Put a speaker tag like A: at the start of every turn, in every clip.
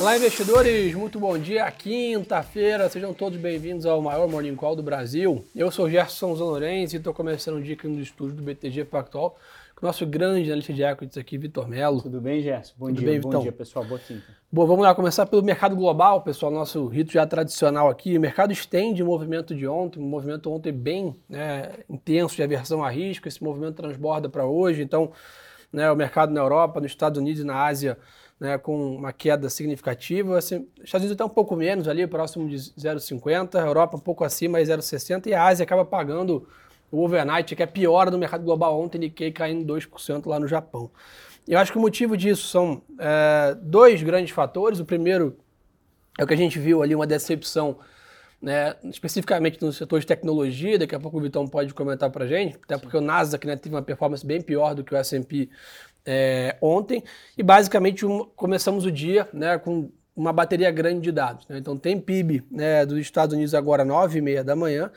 A: Olá, investidores, muito bom dia. Quinta-feira, sejam todos bem-vindos ao maior Morning Call do Brasil. Eu sou Gerson Zanorense e estou começando o dia aqui no estúdio do BTG Pactual com o nosso grande analista de equities aqui, Vitor Melo.
B: Tudo bem, Gerson? Bom
A: Tudo
B: dia,
A: bem,
B: bom
A: Vitão?
B: dia, pessoal. Boa quinta.
A: Bom, vamos lá começar pelo mercado global, pessoal, nosso rito já tradicional aqui. O mercado estende o movimento de ontem, um movimento ontem bem né, intenso de aversão a risco, esse movimento transborda para hoje, então né, o mercado na Europa, nos Estados Unidos e na Ásia né, com uma queda significativa. Assim, Estados Unidos está um pouco menos ali, próximo de 0,50, a Europa um pouco acima, 0,60 e a Ásia acaba pagando o overnight, que é pior no mercado global ontem, Nikkei caindo 2% lá no Japão. Eu acho que o motivo disso são é, dois grandes fatores. O primeiro é o que a gente viu ali, uma decepção, né, especificamente no setor de tecnologia, daqui a pouco o Vitão pode comentar para a gente, até porque o Nasdaq né, teve uma performance bem pior do que o S&P é, ontem, e basicamente um, começamos o dia né, com uma bateria grande de dados. Né? Então tem PIB né, dos Estados Unidos agora 9h30 da manhã,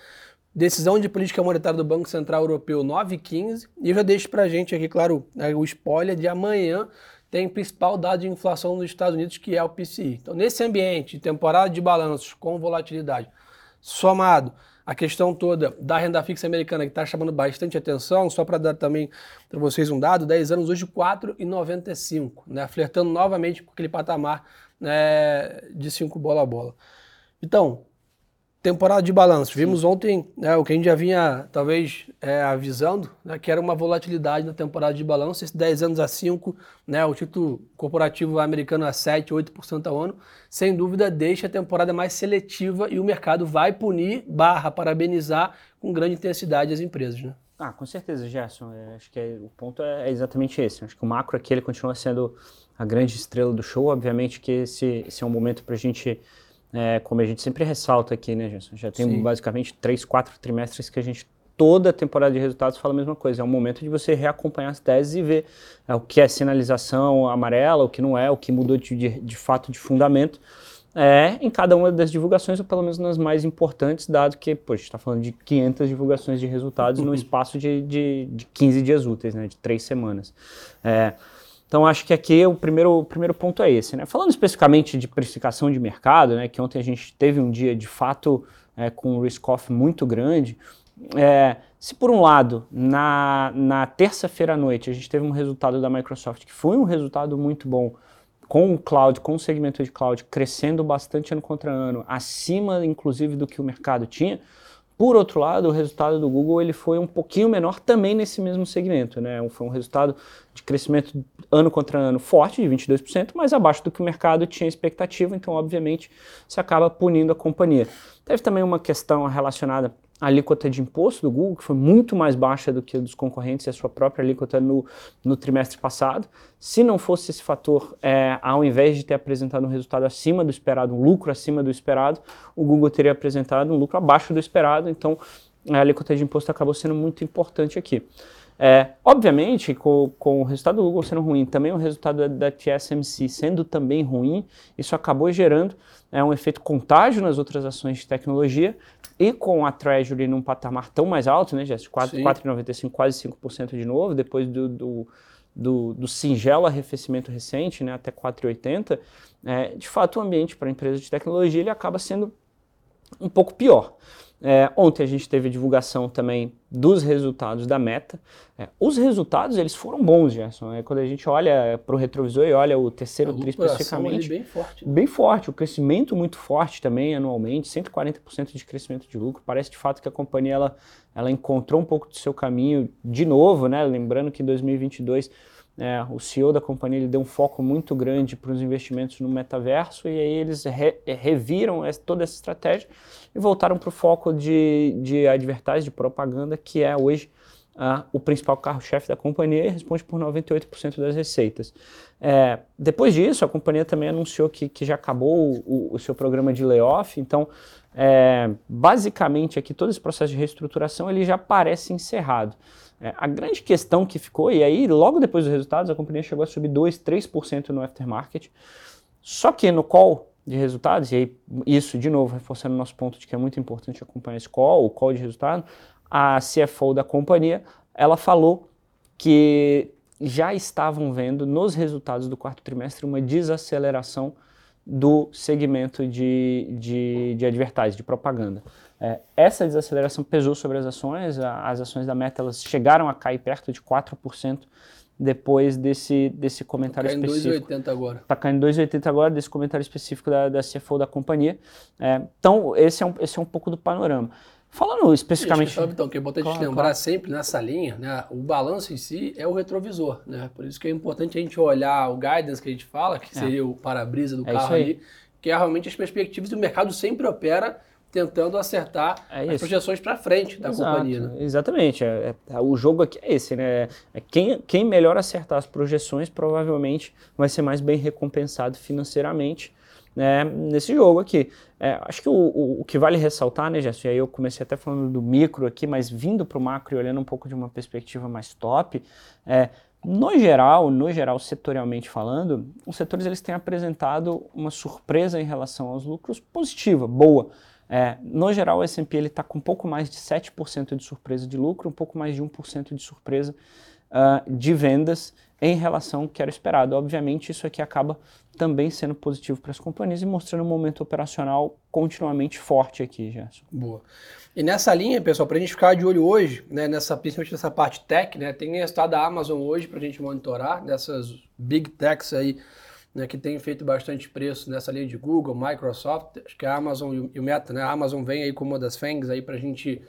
A: decisão de política monetária do Banco Central Europeu 9h15, e eu já deixo para a gente aqui, claro, né, o spoiler de amanhã tem o principal dado de inflação nos Estados Unidos, que é o PCI. Então, nesse ambiente, temporada de balanços com volatilidade, somado a questão toda da renda fixa americana, que está chamando bastante atenção, só para dar também para vocês um dado, 10 anos hoje 4,95, né? flertando novamente com aquele patamar né, de 5 bola a bola. Então, temporada de balanço. Vimos ontem né, o que a gente já vinha, talvez, é, avisando, né, que era uma volatilidade na temporada de balanço. Esse 10 anos a 5, né, o título corporativo americano a 7, 8% ao ano, sem dúvida deixa a temporada mais seletiva e o mercado vai punir, barra, parabenizar com grande intensidade as empresas. Né?
B: Ah, com certeza, Gerson. É, acho que é- o ponto é exatamente esse. Acho que o macro aqui ele continua sendo a grande estrela do show. Obviamente que esse, esse é um momento para a gente, é, como a gente sempre ressalta aqui, né, Gerson? Já tem
A: Sim.
B: basicamente três, quatro trimestres que a gente toda a temporada de resultados fala a mesma coisa. É um momento de você reacompanhar as teses e ver é, o que é sinalização amarela, o que não é, o que mudou de, de, de fato de fundamento. É, em cada uma das divulgações, ou pelo menos nas mais importantes, dado que, pô, a gente está falando de 500 divulgações de resultados no espaço de, de, de 15 dias úteis, né, de três semanas. É, então, acho que aqui o primeiro, o primeiro ponto é esse. Né? Falando especificamente de precificação de mercado, né, que ontem a gente teve um dia de fato é, com um risk-off muito grande, é, se por um lado, na, na terça-feira à noite, a gente teve um resultado da Microsoft que foi um resultado muito bom, com o cloud, com o segmento de cloud crescendo bastante ano contra ano, acima inclusive do que o mercado tinha. Por outro lado, o resultado do Google ele foi um pouquinho menor também nesse mesmo segmento, né? Foi um resultado de crescimento ano contra ano forte, de 22%, mas abaixo do que o mercado tinha expectativa, então obviamente você acaba punindo a companhia. Teve também uma questão relacionada alíquota de imposto do Google, que foi muito mais baixa do que a dos concorrentes e a sua própria alíquota no, no trimestre passado. Se não fosse esse fator, é, ao invés de ter apresentado um resultado acima do esperado, um lucro acima do esperado, o Google teria apresentado um lucro abaixo do esperado, então a alíquota de imposto acabou sendo muito importante aqui. É, obviamente, com, com o resultado do Google sendo ruim, também o resultado da, da TSMC sendo também ruim, isso acabou gerando é, um efeito contágio nas outras ações de tecnologia e com a Treasury num patamar tão mais alto, né, Jess? 4,95, quase 5% de novo, depois do, do, do, do singelo arrefecimento recente, né, até 4,80, é, de fato o ambiente para empresas de tecnologia ele acaba sendo um pouco pior. É, ontem a gente teve a divulgação também dos resultados da Meta. É, os resultados eles foram bons, Gerson. É, quando a gente olha para o retrovisor e olha o terceiro tri especificamente,
A: bem forte.
B: bem forte, o crescimento muito forte também anualmente, 140% de crescimento de lucro. Parece de fato que a companhia ela, ela encontrou um pouco do seu caminho de novo, né? Lembrando que em 2022 é, o CEO da companhia ele deu um foco muito grande para os investimentos no metaverso e aí eles re, reviram toda essa estratégia e voltaram para o foco de, de advertising, de propaganda, que é hoje uh, o principal carro-chefe da companhia e responde por 98% das receitas. É, depois disso, a companhia também anunciou que, que já acabou o, o seu programa de layoff, então é, basicamente aqui todo esse processo de reestruturação ele já parece encerrado. É, a grande questão que ficou, e aí logo depois dos resultados, a companhia chegou a subir 2, 3% no aftermarket, só que no call de resultados, e aí isso de novo reforçando o nosso ponto de que é muito importante acompanhar esse call, o call de resultado, a CFO da companhia, ela falou que já estavam vendo nos resultados do quarto trimestre uma desaceleração do segmento de, de, de advertising, de propaganda. É, essa desaceleração pesou sobre as ações, as ações da Meta elas chegaram a cair perto de 4% depois desse, desse comentário tá específico.
A: Está caindo 2,80 agora.
B: Está caindo 2,80 agora, desse comentário específico da, da CFO da companhia. É, então, esse é, um, esse é um pouco do panorama. Falando especificamente.
A: Isso, então, que é importante claro, lembrar claro. sempre nessa linha, né? O balanço em si é o retrovisor, né? Por isso que é importante a gente olhar o guidance que a gente fala, que é. seria o para-brisa do é carro ali, que é realmente as perspectivas e o mercado sempre opera tentando acertar é as projeções para frente da Exato, companhia. Né?
B: Exatamente. É, é, o jogo aqui é esse, né? É quem, quem melhor acertar as projeções provavelmente vai ser mais bem recompensado financeiramente né, nesse jogo aqui. Acho que o, o, o, que vale ressaltar, né, Jéssica, e aí eu comecei até falando do micro aqui, mas vindo para o macro e olhando um pouco de uma perspectiva mais top, é, no geral, no geral, setorialmente falando, os setores eles têm apresentado uma surpresa em relação aos lucros positiva, boa. É, no geral, o S&P está com um pouco mais de 7% de surpresa de lucro, um pouco mais de 1% de surpresa uh, de vendas em relação ao que era esperado. Obviamente, isso aqui acaba também sendo positivo para as companhias e mostrando um momento operacional continuamente forte aqui, Gerson.
A: Boa. E nessa linha, pessoal, para a gente ficar de olho hoje, né, nessa, principalmente nessa parte tech, né, tem resultado da Amazon hoje para a gente monitorar, dessas big techs aí, né, que tem feito bastante preço nessa linha de Google, Microsoft, acho que a Amazon e o Meta, né, a Amazon vem aí como uma das FANGs aí para a gente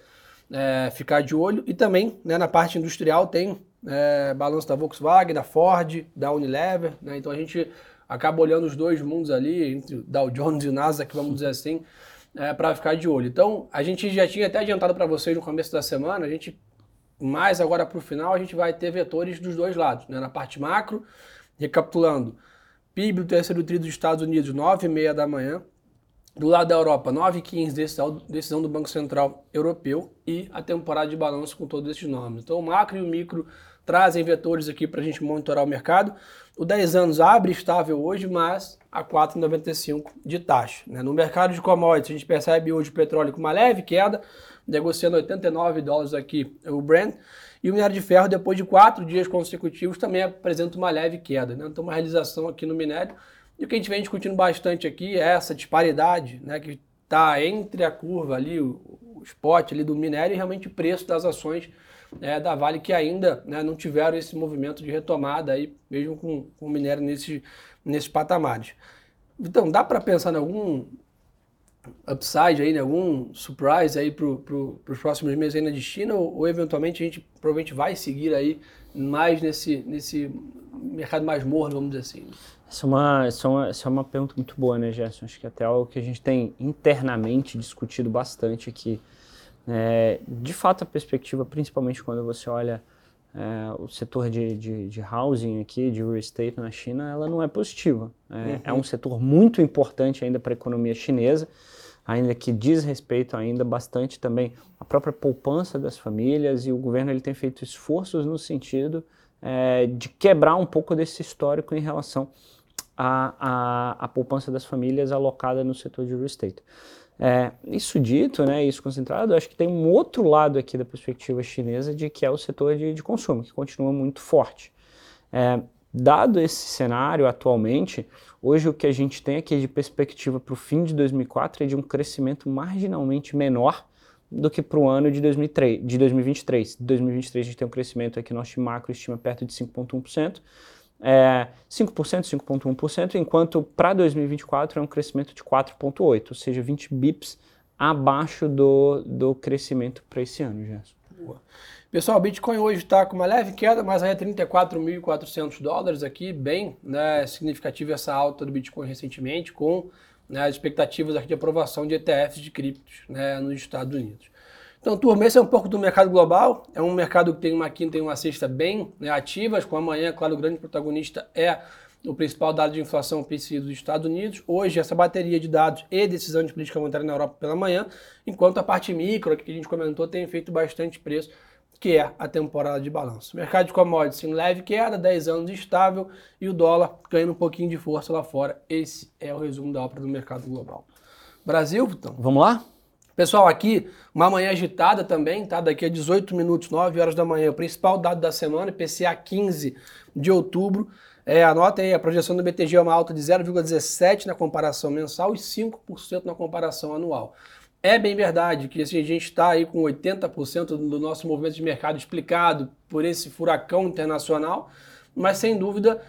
A: é, ficar de olho. E também, né, na parte industrial tem é, balanço da Volkswagen, da Ford, da Unilever, né, então a gente acaba olhando os dois mundos ali, entre Dow Jones e Nasdaq, vamos dizer assim, é, para ficar de olho. Então, a gente já tinha até adiantado para vocês no começo da semana, a gente, mais agora para o final, a gente vai ter vetores dos dois lados, né, na parte macro, recapitulando, PIB do terceiro tri dos Estados Unidos, 9 e meia da manhã. Do lado da Europa, 9 e 15, decisão, decisão do Banco Central Europeu e a temporada de balanço com todos esses nomes. Então, o macro e o micro trazem vetores aqui para a gente monitorar o mercado. O 10 anos abre estável hoje, mas a 4,95 de taxa. Né? No mercado de commodities, a gente percebe hoje o petróleo com uma leve queda, negociando 89 dólares aqui o Brent. E o minério de ferro, depois de quatro dias consecutivos, também apresenta uma leve queda. Né? Então, uma realização aqui no minério. E o que a gente vem discutindo bastante aqui é essa disparidade né, que está entre a curva ali, o, o spot ali do minério e realmente o preço das ações né, da Vale que ainda né, não tiveram esse movimento de retomada aí, mesmo com, com o minério nesse, nesses patamares. Então, dá para pensar em algum upside aí, né? algum surprise aí para pro, os próximos meses aí na China ou, ou, eventualmente a gente provavelmente vai seguir aí mais nesse, nesse mercado mais morno, vamos dizer assim?
B: Essa é, uma, essa, é uma, essa é uma pergunta muito boa, né, Gerson? Acho que até algo que a gente tem internamente discutido bastante aqui. É, de fato, a perspectiva, principalmente quando você olha é, o setor de, de, de, housing aqui, de real estate na China, ela não é positiva. É, uhum. é um setor muito importante ainda para a economia chinesa ainda que diz respeito ainda bastante também à própria poupança das famílias e o governo ele tem feito esforços no sentido é, de quebrar um pouco desse histórico em relação à, à, à poupança das famílias alocada no setor de real estate. É, isso dito, né, isso concentrado, acho que tem um outro lado aqui da perspectiva chinesa de que é o setor de, de consumo, que continua muito forte. É, dado esse cenário atualmente, Hoje o que a gente tem aqui de perspectiva para o fim de 2004 é de um crescimento marginalmente menor do que para o ano de, 2003, de 2023. Em 2023 a gente tem um crescimento aqui, nosso macro estima perto de 5,1%. É, 5%, 5,1%, enquanto para 2024 é um crescimento de 4,8%, ou seja, 20 bips abaixo do, do crescimento para esse ano, Gerson.
A: Boa. Pessoal, o Bitcoin hoje está com uma leve queda, mas aí é 34.400 dólares aqui, bem né, significativa essa alta do Bitcoin recentemente, com né, as expectativas aqui de aprovação de ETFs de criptos né, nos Estados Unidos. Então, turma, esse é um pouco do mercado global, é um mercado que tem uma quinta e uma sexta bem né, ativas, com amanhã, claro, o grande protagonista é o principal dado de inflação PCI dos Estados Unidos. Hoje, essa bateria de dados e decisão de política monetária na Europa pela manhã, enquanto a parte micro, que a gente comentou, tem feito bastante preço que é a temporada de balanço. Mercado de commodities em leve queda, 10 anos estável e o dólar ganhando um pouquinho de força lá fora. Esse é o resumo da ópera do mercado global. Brasil, então.
B: Vamos lá?
A: Pessoal, aqui uma manhã agitada também, tá? Daqui a 18 minutos, 9 horas da manhã, o principal dado da semana, IPCA 15 de outubro. É, aí, a projeção do BTG é uma alta de 0,17 na comparação mensal e 5% na comparação anual. É bem verdade que assim, a gente está aí com 80% do nosso movimento de mercado explicado por esse furacão internacional, mas sem dúvida,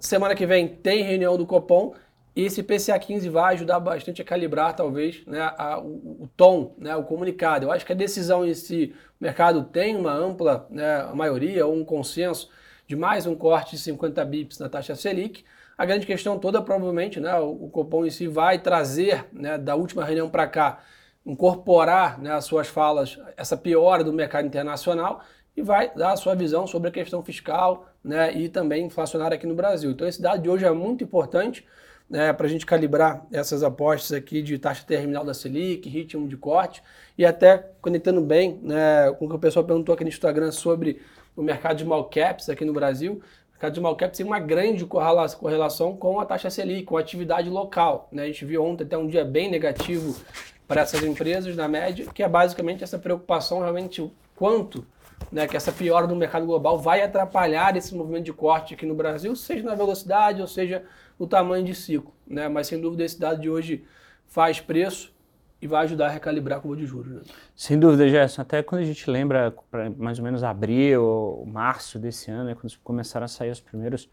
A: semana que vem tem reunião do Copom e esse PCA 15 vai ajudar bastante a calibrar, talvez, né, a, o, o, tom, né, o comunicado. Eu acho que a decisão em si, o mercado tem uma ampla né, maioria ou um consenso de mais um corte de 50 bips na taxa Selic. A grande questão toda, provavelmente, né, o, o Copom em si vai trazer, né, da última reunião para cá, incorporar né, as suas falas, essa piora do mercado internacional e vai dar a sua visão sobre a questão fiscal né, e também inflacionária aqui no Brasil. Então, esse dado de hoje é muito importante né, para a gente calibrar essas apostas aqui de taxa terminal da Selic, ritmo de corte e até conectando bem né, com o que o pessoal perguntou aqui no Instagram sobre o mercado de small caps aqui no Brasil. O mercado de small caps tem uma grande correlação com a taxa Selic, com a atividade local. Né? A gente viu ontem até um dia bem negativo para essas empresas, na média, que é basicamente essa preocupação realmente quanto né, que essa piora do mercado global vai atrapalhar esse movimento de corte aqui no Brasil, seja na velocidade ou seja o tamanho de ciclo. Né? Mas sem dúvida esse dado de hoje faz preço e vai ajudar a recalibrar a curva de juros. Né?
B: Sem dúvida, Gerson. Até quando a gente lembra, mais ou menos abril ou março desse ano, né, quando começaram a sair os primeiros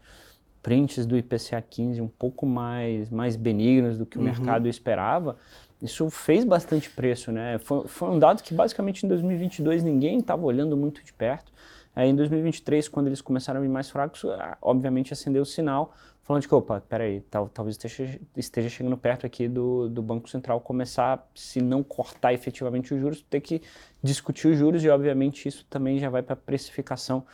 B: prints do IPCA 15 um pouco mais, mais benignos do que o uhum. mercado esperava, isso fez bastante preço, né? Foi, foi um dado que basicamente em 2022 ninguém estava olhando muito de perto. Aí em 2023, quando eles começaram a vir mais fracos, obviamente acendeu o sinal, falando de que, opa, peraí, tal, talvez esteja, esteja chegando perto aqui do, do Banco Central começar, se não cortar efetivamente os juros, ter que discutir os juros e, obviamente, isso também já vai para a precificação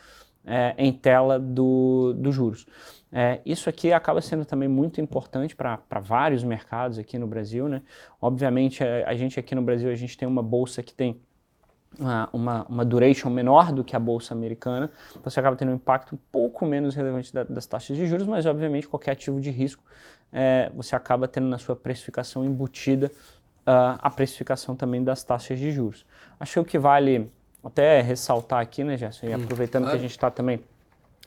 B: é, em tela dos do juros. É, isso aqui acaba sendo também muito importante para vários mercados aqui no Brasil. Né? Obviamente, a, a, gente aqui no Brasil, a gente tem uma bolsa que tem uma, uma, uma, duration menor do que a bolsa americana, você acaba tendo um impacto um pouco menos relevante da, das taxas de juros, mas obviamente qualquer ativo de risco é, você acaba tendo na sua precificação embutida uh, a precificação também das taxas de juros. Acho que o que vale até ressaltar aqui, né, Gerson, e hum, aproveitando que a gente está também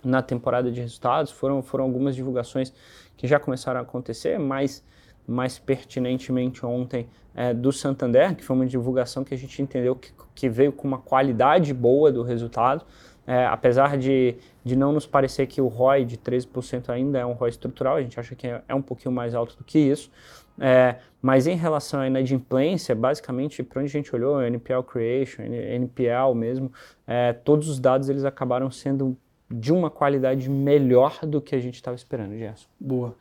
B: na temporada de resultados, foram, foram algumas divulgações que já começaram a acontecer, mais, mais pertinentemente ontem é, do Santander, que foi uma divulgação que a gente entendeu que, que veio com uma qualidade boa do resultado, é, apesar de, de não nos parecer que o ROI de 13% ainda é um ROI estrutural, a gente acha que é, é um pouquinho mais alto do que isso, é, mas em relação à inadimplência, basicamente, para onde a gente olhou, NPL Creation, NPL mesmo, é, todos os dados eles acabaram sendo de uma qualidade melhor do que a gente estava esperando, Gerson.
A: Boa.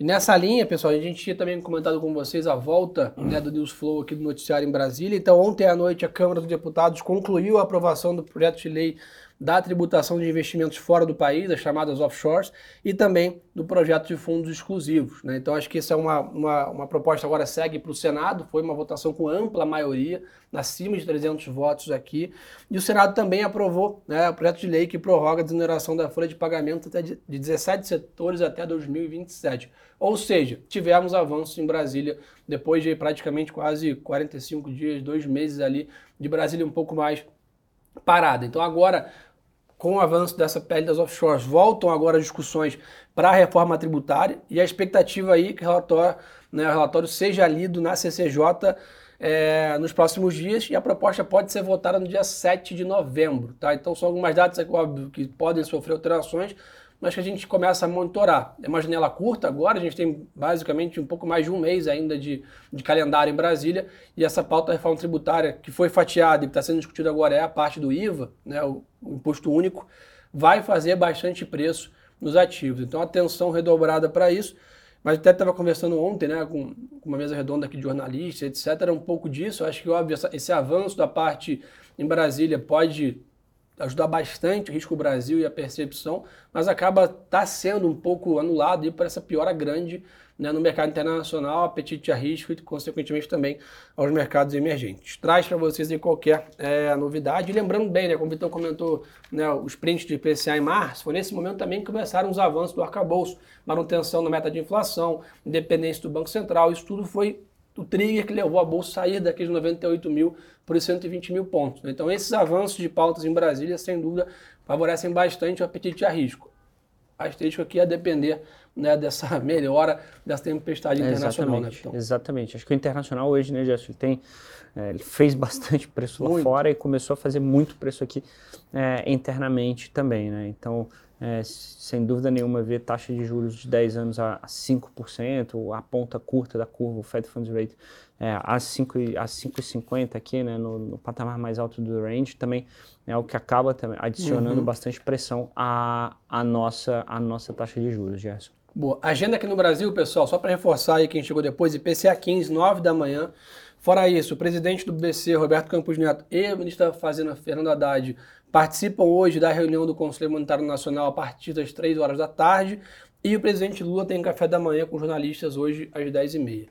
A: E nessa linha, pessoal, a gente tinha também comentado com vocês a volta né, do News Flow aqui do noticiário em Brasília. Então, ontem à noite, a Câmara dos Deputados concluiu a aprovação do projeto de lei da tributação de investimentos fora do país, as chamadas offshores, e também do projeto de fundos exclusivos. Né? Então, acho que essa é uma, uma, uma proposta agora segue para o Senado, foi uma votação com ampla maioria, acima de 300 votos aqui, e o Senado também aprovou né, o projeto de lei que prorroga a desoneração da folha de pagamento até de 17 setores até 2027. Ou seja, tivemos avanços em Brasília, depois de praticamente quase 45 dias, dois meses ali, de Brasília um pouco mais parada. Então agora, com o avanço dessa pele das offshores, voltam agora as discussões para a reforma tributária e a expectativa aí que o relatório, né, o relatório seja lido na CCJ é, nos próximos dias e a proposta pode ser votada no dia 7 de novembro. Tá? Então são algumas datas, óbvio, que podem sofrer alterações, mas que a gente começa a monitorar. É uma janela curta agora, a gente tem basicamente um pouco mais de um mês ainda de, de calendário em Brasília, e essa pauta da reforma tributária que foi fatiada e que está sendo discutida agora é a parte do IVA, né, o, o imposto único, vai fazer bastante preço nos ativos. Então, atenção redobrada para isso. Mas até estava conversando ontem né, com, uma mesa redonda aqui de jornalistas, etc. Um pouco disso. Eu acho que, óbvio, esse avanço da parte em Brasília pode ajudar bastante o risco Brasil e a percepção, mas acaba tá sendo um pouco anulado por essa piora grande né, no mercado internacional, apetite a risco e, consequentemente, também aos mercados emergentes. Traz para vocês aí qualquer é, novidade. E lembrando bem, né, como o Vitor comentou, né, os prints de IPCA em março, foi nesse momento também que começaram os avanços do arcabouço, manutenção na meta de inflação, independência do Banco Central, isso tudo foi o trigger que levou a bolsa a sair daqueles 98 mil para os 120 mil pontos. Então, esses avanços de pautas em Brasília, sem dúvida, favorecem bastante o apetite a risco. asterisco aqui a depender né, dessa melhora dessa tempestade internacional,
B: né, exatamente, né, Exatamente. Acho que o internacional hoje, né, Gerson, ele tem é, ele fez bastante preço muito. lá fora e começou a fazer muito preço aqui é, internamente também, né? Então, é, sem dúvida nenhuma, ver taxa de juros de 10 anos a, a 5%, a ponta curta da curva, o Fed Funds Rate é, a 5,50 aqui, né, no, no, patamar mais alto do range, também é o que acaba também adicionando uhum. bastante pressão à, à, nossa, à nossa taxa de juros, Gerson.
A: Boa. Agenda aqui no Brasil, pessoal, só para reforçar aí quem chegou depois, IPCA 15, 9 da manhã. Fora isso, o presidente do BC, Roberto Campos Neto, e a ministra da Fazenda, Fernando Haddad, participam hoje da reunião do Conselho Monetário Nacional a partir das 3 horas da tarde. E o presidente Lula tem café da manhã com jornalistas hoje às 10h30.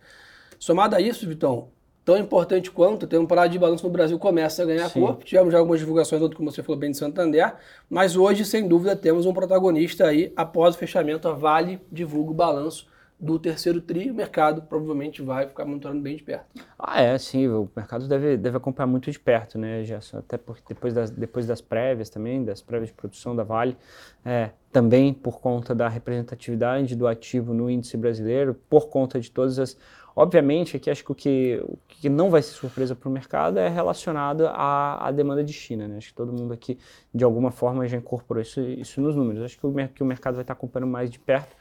A: Somado a isso, Vitão, tão importante quanto, a temporada de balanço no Brasil começa a ganhar Sim. corpo. Tivemos já algumas divulgações, outro como você falou bem de Santander, mas hoje, sem dúvida, temos um protagonista aí após o fechamento. A Vale divulga o balanço do terceiro tri, o mercado provavelmente vai ficar monitorando bem de perto.
B: Ah, é, sim, o mercado deve, deve acompanhar muito de perto, né, Gerson? Até porque depois das, depois das prévias também, das prévias de produção da Vale, é, também por conta da representatividade do ativo no índice brasileiro, por conta de todas as Obviamente, aqui acho que o que, o que não vai ser surpresa para o mercado é relacionado à, à, demanda de China. Né? Acho que todo mundo aqui, de alguma forma, já incorporou isso, isso nos números. Acho que o, que o mercado vai estar acompanhando mais de perto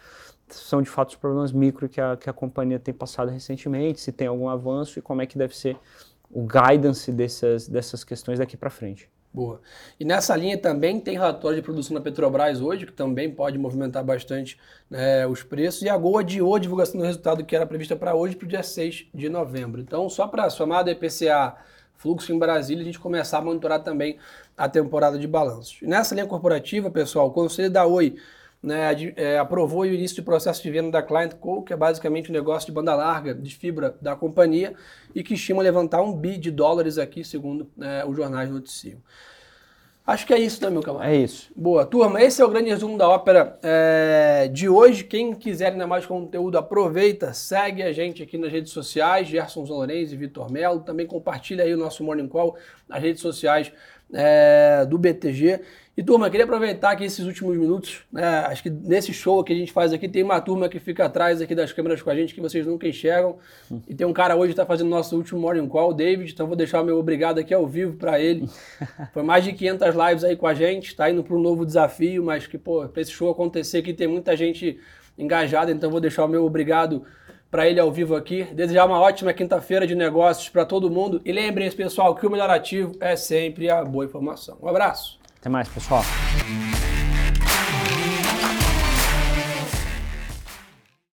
B: são de fato os problemas micro que a, que a companhia tem passado recentemente, se tem algum avanço e como é que deve ser o guidance dessas, dessas questões daqui para frente.
A: Boa. E nessa linha também tem relatório de produção da Petrobras hoje, que também pode movimentar bastante né, os preços. E a Gol adiou a divulgação do resultado que era prevista para hoje para o dia 6 de novembro. Então, só para somar do IPCA, fluxo em Brasília, a gente começar a monitorar também a temporada de balanços. E nessa linha corporativa, pessoal, o Conselho da Oi né, é, aprovou o início do processo de venda da Client Co, que é basicamente um negócio de banda larga, de fibra da companhia, e que estima levantar um bi de dólares aqui, segundo né, os jornais noticiam. Acho que é isso, né, meu camarada?
B: É isso.
A: Boa. Turma, esse é o grande resumo da ópera é, de hoje. Quem quiser ainda mais conteúdo, aproveita, segue a gente aqui nas redes sociais, Gerson Lourenço e Vitor Melo. Também compartilha aí o nosso Morning Call nas redes sociais é, do BTG. E turma, queria aproveitar aqui esses últimos minutos, né? Acho que nesse show que a gente faz aqui tem uma turma que fica atrás aqui das câmeras com a gente que vocês nunca enxergam. E tem um cara hoje que está fazendo nosso último morning call, o David, então vou deixar o meu obrigado aqui ao vivo para ele. Foi mais de 500 lives aí com a gente, está indo para um novo desafio, mas que pô, para esse show acontecer aqui tem muita gente engajada, então vou deixar o meu obrigado para ele ao vivo aqui. Desejar uma ótima quinta-feira de negócios para todo mundo. E lembrem-se, pessoal, que o melhor ativo é sempre a boa informação. Um abraço.
B: Até mais, pessoal.